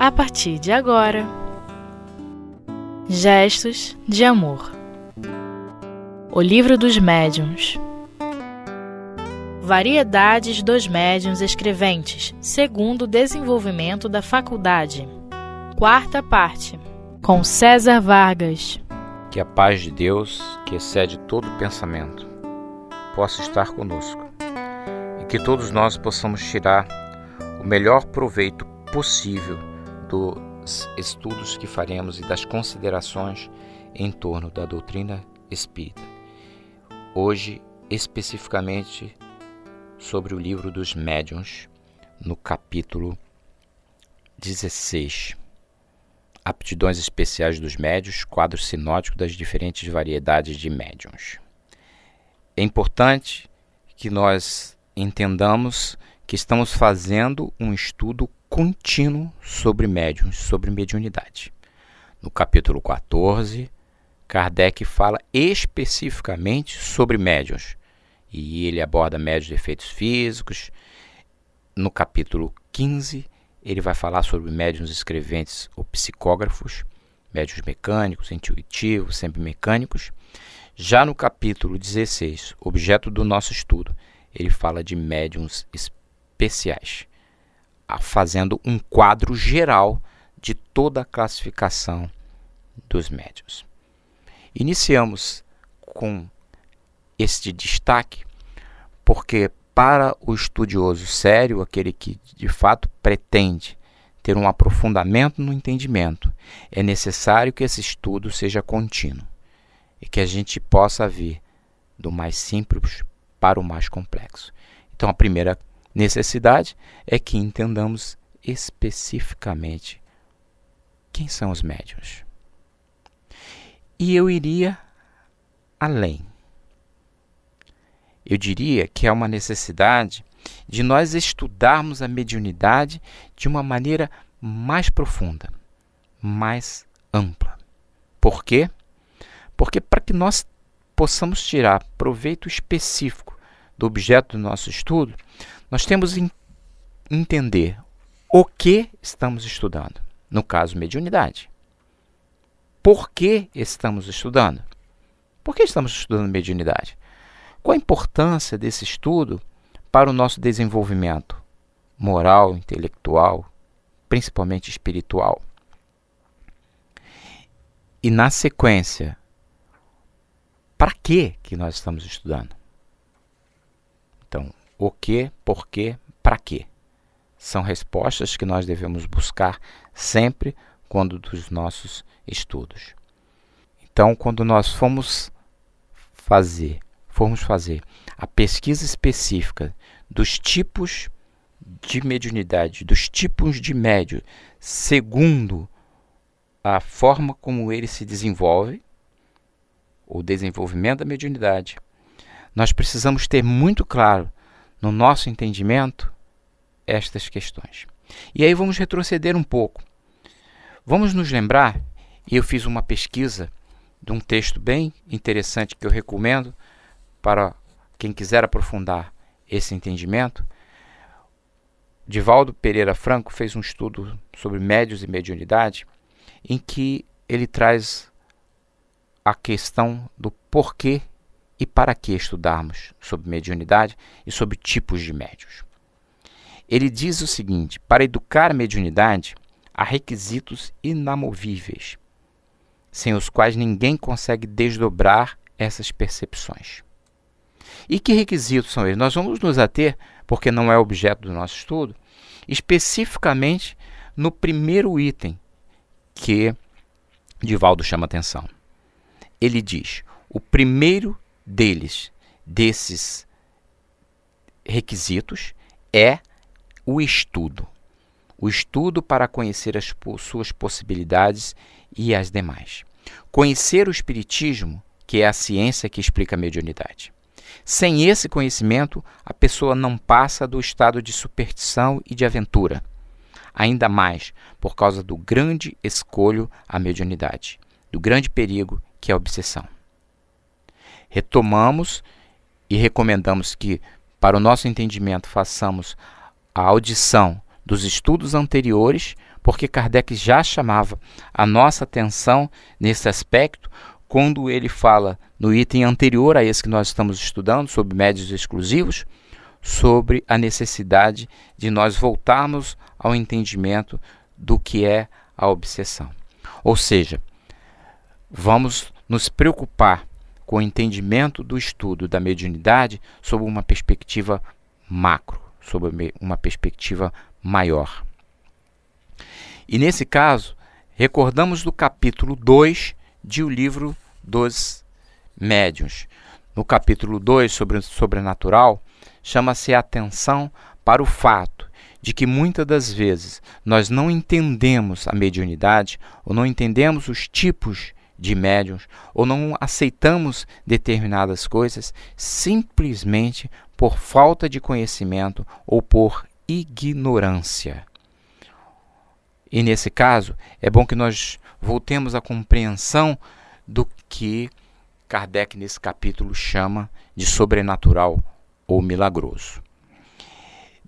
a partir de agora. Gestos de Amor O Livro dos Médiuns Variedades dos médiuns escreventes, segundo o desenvolvimento da faculdade. Quarta parte, com César Vargas. Que a paz de Deus, que excede todo pensamento, possa estar conosco e que todos nós possamos tirar o melhor proveito possível dos estudos que faremos e das considerações em torno da doutrina espírita. Hoje, especificamente, sobre o livro dos médiuns, no capítulo 16. Aptidões especiais dos médiuns, quadro sinótico das diferentes variedades de médiuns. É importante que nós entendamos que estamos fazendo um estudo contínuo sobre médiuns, sobre mediunidade. No capítulo 14, Kardec fala especificamente sobre médiuns, e ele aborda médios de efeitos físicos. No capítulo 15, ele vai falar sobre médios escreventes ou psicógrafos, médios mecânicos, intuitivos, sempre mecânicos. Já no capítulo 16, objeto do nosso estudo, ele fala de médiums especiais, fazendo um quadro geral de toda a classificação dos médiums. Iniciamos com este destaque, porque para o estudioso sério, aquele que de fato pretende ter um aprofundamento no entendimento, é necessário que esse estudo seja contínuo e que a gente possa vir do mais simples para o mais complexo. Então, a primeira necessidade é que entendamos especificamente quem são os médios. E eu iria além eu diria que é uma necessidade de nós estudarmos a mediunidade de uma maneira mais profunda, mais ampla. Por quê? Porque para que nós possamos tirar proveito específico do objeto do nosso estudo, nós temos que entender o que estamos estudando. No caso, mediunidade. Por que estamos estudando? Por que estamos estudando mediunidade? Qual a importância desse estudo para o nosso desenvolvimento moral, intelectual, principalmente espiritual? E na sequência, para que que nós estamos estudando? Então, o que, por quê, para quê? São respostas que nós devemos buscar sempre quando dos nossos estudos. Então, quando nós fomos fazer formos fazer a pesquisa específica dos tipos de mediunidade, dos tipos de médio, segundo a forma como ele se desenvolve, o desenvolvimento da mediunidade, nós precisamos ter muito claro no nosso entendimento estas questões. E aí vamos retroceder um pouco. Vamos nos lembrar, e eu fiz uma pesquisa de um texto bem interessante que eu recomendo, para quem quiser aprofundar esse entendimento, Divaldo Pereira Franco fez um estudo sobre médios e mediunidade, em que ele traz a questão do porquê e para que estudarmos sobre mediunidade e sobre tipos de médios. Ele diz o seguinte: para educar a mediunidade, há requisitos inamovíveis, sem os quais ninguém consegue desdobrar essas percepções. E que requisitos são eles? Nós vamos nos ater, porque não é objeto do nosso estudo, especificamente no primeiro item que Divaldo chama atenção. Ele diz: o primeiro deles, desses requisitos, é o estudo. O estudo para conhecer as suas possibilidades e as demais. Conhecer o Espiritismo, que é a ciência que explica a mediunidade. Sem esse conhecimento, a pessoa não passa do estado de superstição e de aventura. Ainda mais por causa do grande escolho à mediunidade, do grande perigo que é a obsessão. Retomamos e recomendamos que, para o nosso entendimento, façamos a audição dos estudos anteriores, porque Kardec já chamava a nossa atenção nesse aspecto quando ele fala no item anterior a esse que nós estamos estudando, sobre médios exclusivos, sobre a necessidade de nós voltarmos ao entendimento do que é a obsessão. Ou seja, vamos nos preocupar com o entendimento do estudo da mediunidade sob uma perspectiva macro, sob uma perspectiva maior. E nesse caso, recordamos do capítulo 2 de O Livro dos Médiuns. No capítulo 2 sobre o sobrenatural, chama-se a atenção para o fato de que muitas das vezes nós não entendemos a mediunidade ou não entendemos os tipos de médiums ou não aceitamos determinadas coisas simplesmente por falta de conhecimento ou por ignorância. E nesse caso, é bom que nós voltemos à compreensão do que Kardec, nesse capítulo, chama de sobrenatural ou milagroso.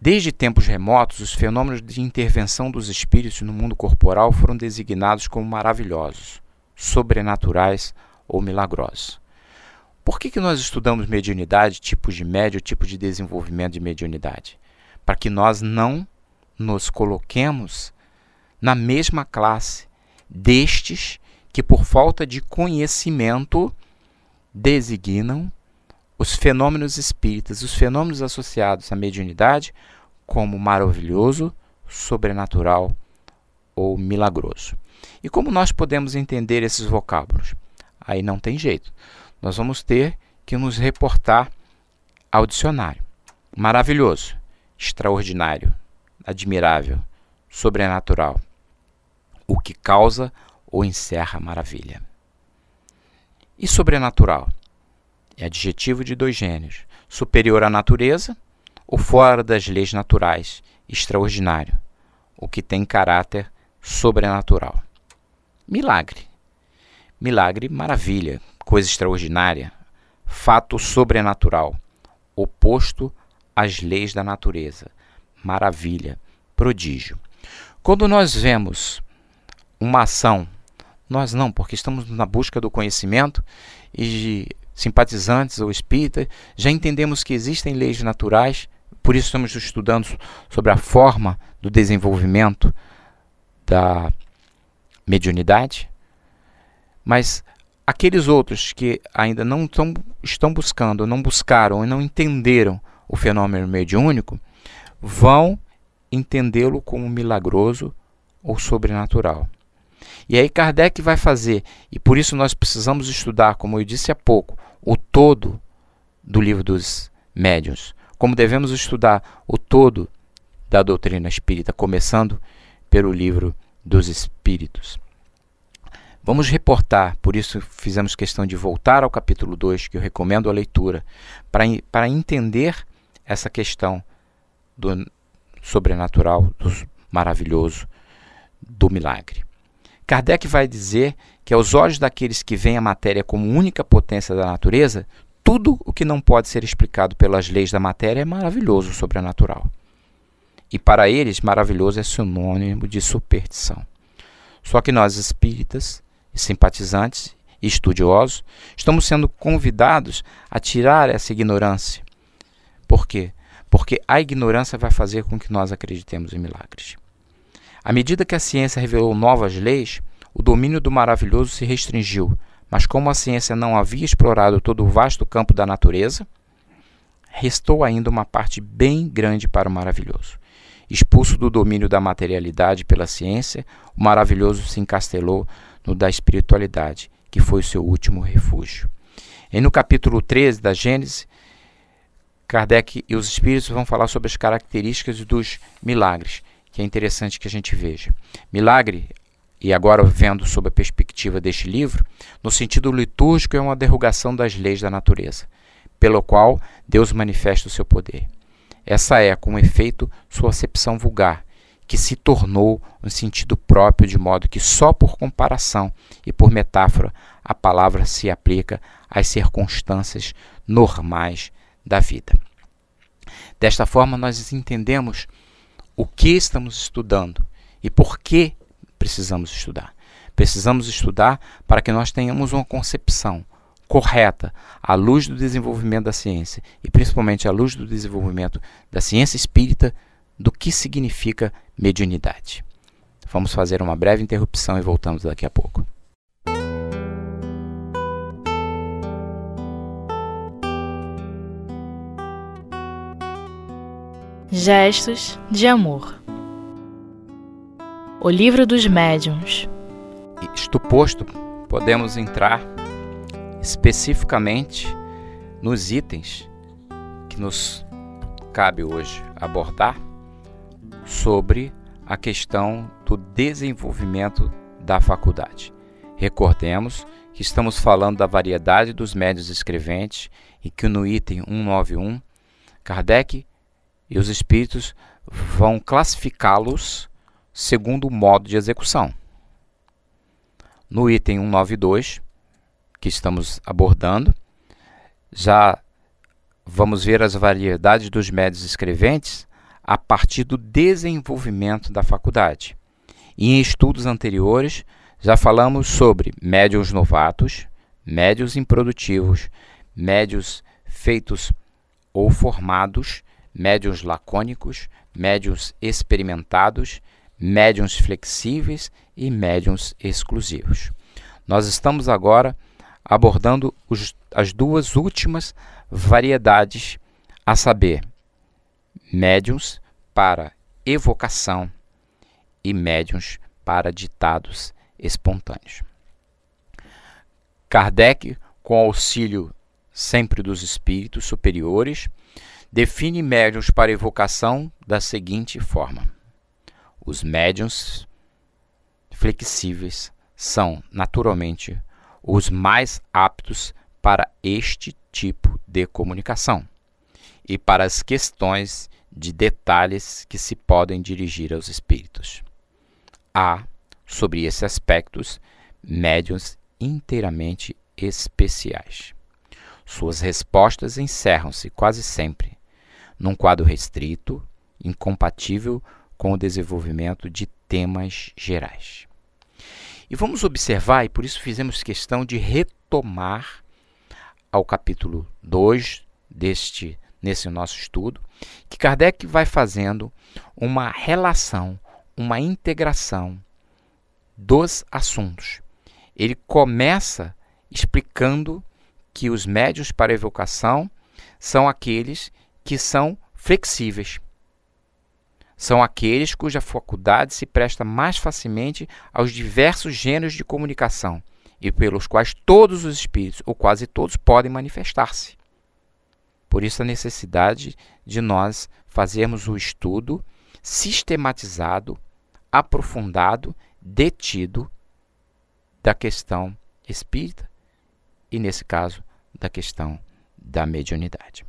Desde tempos remotos, os fenômenos de intervenção dos espíritos no mundo corporal foram designados como maravilhosos, sobrenaturais ou milagrosos. Por que, que nós estudamos mediunidade, tipos de médio, tipo de desenvolvimento de mediunidade? Para que nós não nos coloquemos na mesma classe destes que, por falta de conhecimento, designam os fenômenos espíritas, os fenômenos associados à mediunidade, como maravilhoso, sobrenatural ou milagroso. E como nós podemos entender esses vocábulos? Aí não tem jeito. Nós vamos ter que nos reportar ao dicionário. Maravilhoso, extraordinário, admirável, sobrenatural o que causa ou encerra maravilha. E sobrenatural? É adjetivo de dois gêneros: superior à natureza ou fora das leis naturais, extraordinário, o que tem caráter sobrenatural. Milagre. Milagre, maravilha, coisa extraordinária, fato sobrenatural, oposto às leis da natureza, maravilha, prodígio. Quando nós vemos uma ação. Nós não, porque estamos na busca do conhecimento e simpatizantes ou espíritas, já entendemos que existem leis naturais, por isso estamos estudando sobre a forma do desenvolvimento da mediunidade. Mas aqueles outros que ainda não tão, estão buscando, não buscaram e não entenderam o fenômeno mediúnico, vão entendê-lo como milagroso ou sobrenatural. E aí Kardec vai fazer, e por isso nós precisamos estudar, como eu disse há pouco, o todo do livro dos médiuns, como devemos estudar o todo da doutrina espírita, começando pelo livro dos espíritos. Vamos reportar, por isso fizemos questão de voltar ao capítulo 2, que eu recomendo a leitura, para, para entender essa questão do sobrenatural, do maravilhoso, do milagre. Kardec vai dizer que aos olhos daqueles que veem a matéria como única potência da natureza, tudo o que não pode ser explicado pelas leis da matéria é maravilhoso, sobrenatural. E para eles, maravilhoso é sinônimo de superstição. Só que nós, espíritas, simpatizantes e estudiosos, estamos sendo convidados a tirar essa ignorância. Por quê? Porque a ignorância vai fazer com que nós acreditemos em milagres. À medida que a ciência revelou novas leis, o domínio do maravilhoso se restringiu, mas como a ciência não havia explorado todo o vasto campo da natureza, restou ainda uma parte bem grande para o maravilhoso. Expulso do domínio da materialidade pela ciência, o maravilhoso se encastelou no da espiritualidade, que foi o seu último refúgio. E no capítulo 13 da Gênesis, Kardec e os espíritos vão falar sobre as características dos milagres que é interessante que a gente veja. Milagre, e agora vendo sob a perspectiva deste livro, no sentido litúrgico é uma derrogação das leis da natureza, pelo qual Deus manifesta o seu poder. Essa é, com efeito, sua acepção vulgar, que se tornou um sentido próprio, de modo que só por comparação e por metáfora a palavra se aplica às circunstâncias normais da vida. Desta forma, nós entendemos o que estamos estudando E por que precisamos estudar? Precisamos estudar para que nós tenhamos uma concepção correta à luz do desenvolvimento da ciência e principalmente à luz do desenvolvimento da ciência espírita do que significa mediunidade. Vamos fazer uma breve interrupção e voltamos daqui a pouco. Gestos de amor. O livro dos médiuns. Isto posto, podemos entrar especificamente nos itens que nos cabe hoje abordar sobre a questão do desenvolvimento da faculdade. Recordemos que estamos falando da variedade dos médios escreventes e que no item 191, Kardec e os espíritos vão classificá-los segundo o modo de execução. No item 192, que estamos abordando, já vamos ver as variedades dos médios escreventes a partir do desenvolvimento da faculdade. E em estudos anteriores, já falamos sobre médios novatos, médios improdutivos, médios feitos ou formados médiuns lacônicos, médiuns experimentados, médiuns flexíveis e médiuns exclusivos. Nós estamos agora abordando os, as duas últimas variedades, a saber, médiuns para evocação e médiuns para ditados espontâneos. Kardec, com auxílio sempre dos espíritos superiores, define médiuns para evocação da seguinte forma: os médiuns flexíveis são, naturalmente, os mais aptos para este tipo de comunicação e para as questões de detalhes que se podem dirigir aos espíritos. Há, sobre esses aspectos, médiuns inteiramente especiais. Suas respostas encerram-se quase sempre num quadro restrito, incompatível com o desenvolvimento de temas gerais. E vamos observar, e por isso fizemos questão de retomar ao capítulo 2 deste nesse nosso estudo, que Kardec vai fazendo uma relação, uma integração dos assuntos. Ele começa explicando que os médios para evocação são aqueles que são flexíveis. São aqueles cuja faculdade se presta mais facilmente aos diversos gêneros de comunicação e pelos quais todos os espíritos, ou quase todos, podem manifestar-se. Por isso, a necessidade de nós fazermos o estudo sistematizado, aprofundado, detido da questão espírita e, nesse caso, da questão da mediunidade.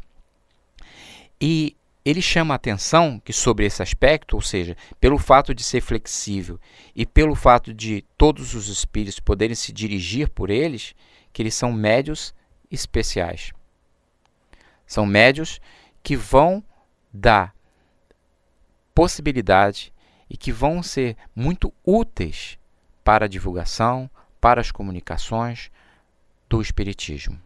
E ele chama a atenção que sobre esse aspecto, ou seja, pelo fato de ser flexível e pelo fato de todos os espíritos poderem se dirigir por eles, que eles são médios especiais. São médios que vão dar possibilidade e que vão ser muito úteis para a divulgação, para as comunicações do espiritismo.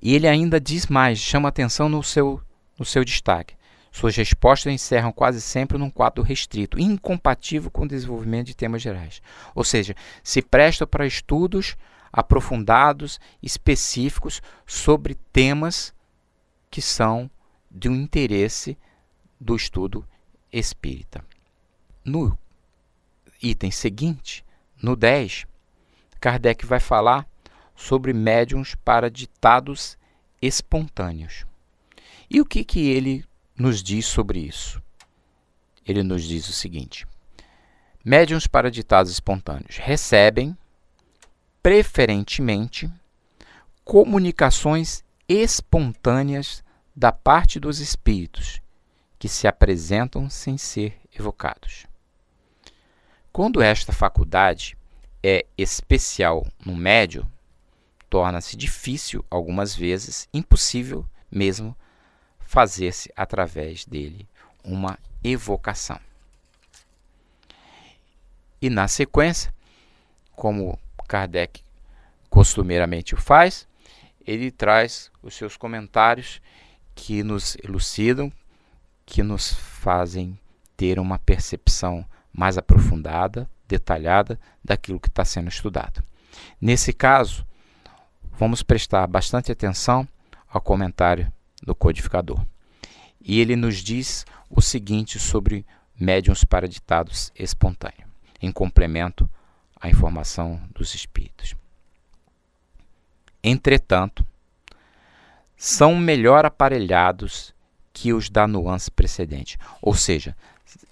E ele ainda diz mais, chama atenção no seu, no seu destaque. Suas respostas encerram quase sempre num quadro restrito, incompatível com o desenvolvimento de temas gerais. Ou seja, se presta para estudos aprofundados, específicos sobre temas que são de um interesse do estudo espírita. No item seguinte, no 10, Kardec vai falar sobre médiums para ditados espontâneos. E o que, que ele nos diz sobre isso? Ele nos diz o seguinte: médiums para ditados espontâneos recebem, preferentemente, comunicações espontâneas da parte dos espíritos que se apresentam sem ser evocados. Quando esta faculdade é especial no médio, torna-se difícil, algumas vezes impossível mesmo, fazer-se através dele uma evocação. E na sequência, como Kardec costumeiramente o faz, ele traz os seus comentários que nos elucidam, que nos fazem ter uma percepção mais aprofundada, detalhada daquilo que está sendo estudado. Nesse caso, vamos prestar bastante atenção ao comentário do codificador. E ele nos diz o seguinte sobre médiums para ditados espontâneos, em complemento à informação dos espíritos. Entretanto, são melhor aparelhados que os da nuance precedente, ou seja,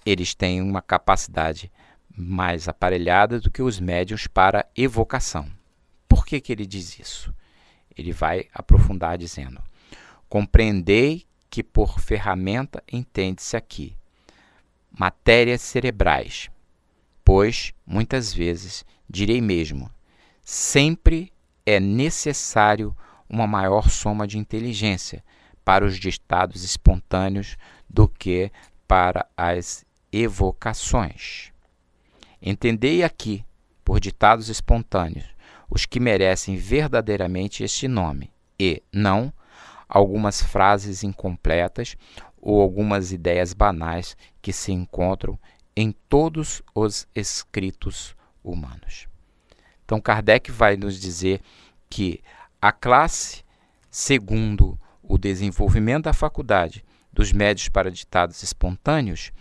eles têm uma capacidade mais aparelhada do que os médiums para evocação. Por que, que ele diz isso? Ele vai aprofundar dizendo: Compreendei que por ferramenta entende-se aqui matérias cerebrais, pois muitas vezes, direi mesmo, sempre é necessário uma maior soma de inteligência para os ditados espontâneos do que para as evocações. Entendei aqui, por ditados espontâneos, os que merecem verdadeiramente este nome, e não algumas frases incompletas ou algumas ideias banais que se encontram em todos os escritos humanos. Então, Kardec vai nos dizer que a classe, segundo o desenvolvimento da faculdade dos médios para ditados espontâneos,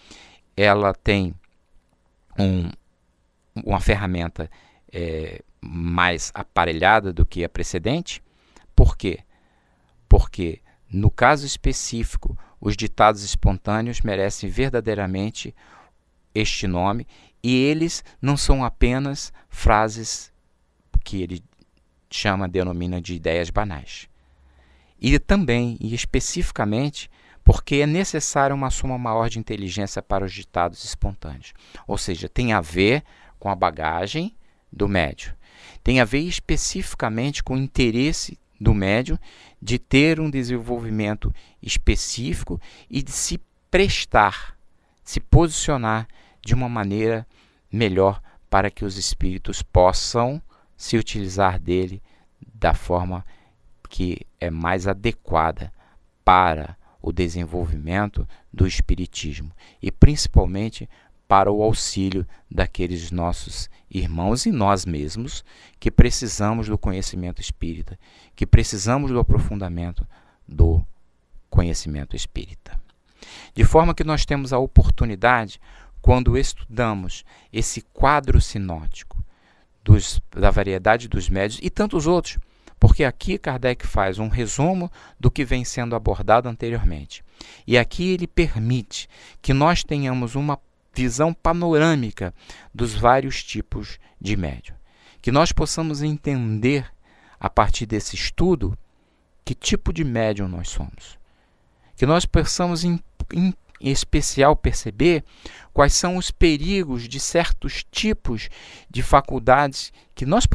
ela tem um, uma ferramenta é, mais aparelhada do que a precedente. Por quê? Porque, no caso específico, os ditados espontâneos merecem verdadeiramente este nome e eles não são apenas frases que ele chama, denomina de ideias banais. E também, e especificamente, porque é necessária uma soma maior de inteligência para os ditados espontâneos. Ou seja, tem a ver com a bagagem do médio. Tem a ver especificamente com o interesse do médio de ter um desenvolvimento específico e de se prestar, se posicionar de uma maneira melhor para que os espíritos possam se utilizar dele da forma que é mais adequada para o desenvolvimento do espiritismo. E principalmente para o auxílio daqueles nossos irmãos e nós mesmos que precisamos do conhecimento espírita, que precisamos do aprofundamento do conhecimento espírita. De forma que nós temos a oportunidade, quando estudamos esse quadro sinótico dos, da variedade dos médios e tantos outros, porque aqui Kardec faz um resumo do que vem sendo abordado anteriormente. E aqui ele permite que nós tenhamos uma visão panorâmica dos vários tipos de médium. Que nós possamos entender, a partir desse estudo, que tipo de médium nós somos. Que nós possamos, em, em especial, perceber quais são os perigos de certos tipos de faculdades que nós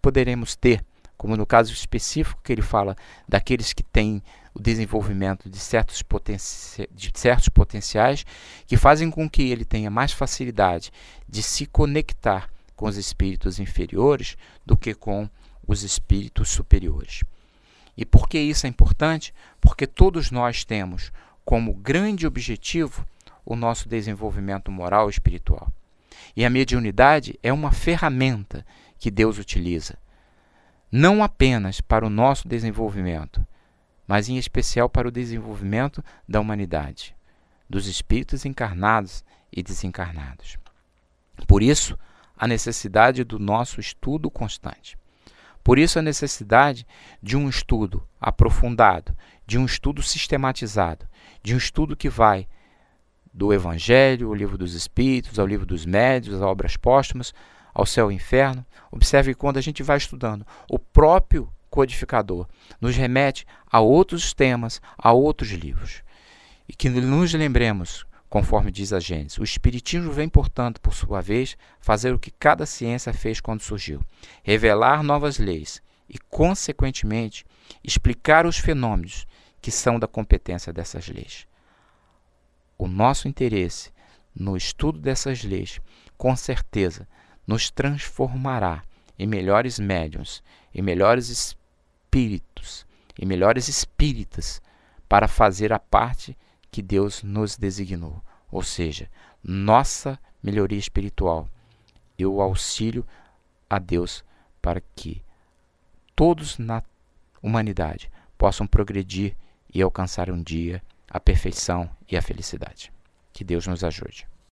poderemos ter, como no caso específico que ele fala daqueles que têm o desenvolvimento de certos, de certos potenciais que fazem com que ele tenha mais facilidade de se conectar com os espíritos inferiores do que com os espíritos superiores. E por que isso é importante? Porque todos nós temos como grande objetivo o nosso desenvolvimento moral e espiritual. E a mediunidade é uma ferramenta que Deus utiliza, não apenas para o nosso desenvolvimento, mas em especial para o desenvolvimento da humanidade, dos espíritos encarnados e desencarnados. Por isso, a necessidade do nosso estudo constante. Por isso, a necessidade de um estudo aprofundado, de um estudo sistematizado, de um estudo que vai do Evangelho, o livro dos Espíritos, ao livro dos Médios, às obras póstumas, ao céu e inferno. Observe que quando a gente vai estudando o próprio codificador, nos remete a outros temas, a outros livros. E que nos lembremos, conforme diz a Gênesis, o Espiritismo vem, portanto, por sua vez, fazer o que cada ciência fez quando surgiu: revelar novas leis e, consequentemente, explicar os fenômenos que são da competência dessas leis. O nosso interesse no estudo dessas leis com certeza nos transformará em melhores médiums, em melhores espíritos, em melhores espíritas para fazer a parte que Deus nos designou, ou seja, nossa melhoria espiritual e o auxílio a Deus para que todos na humanidade possam progredir e alcançar um dia a perfeição e a felicidade. Que Deus nos ajude.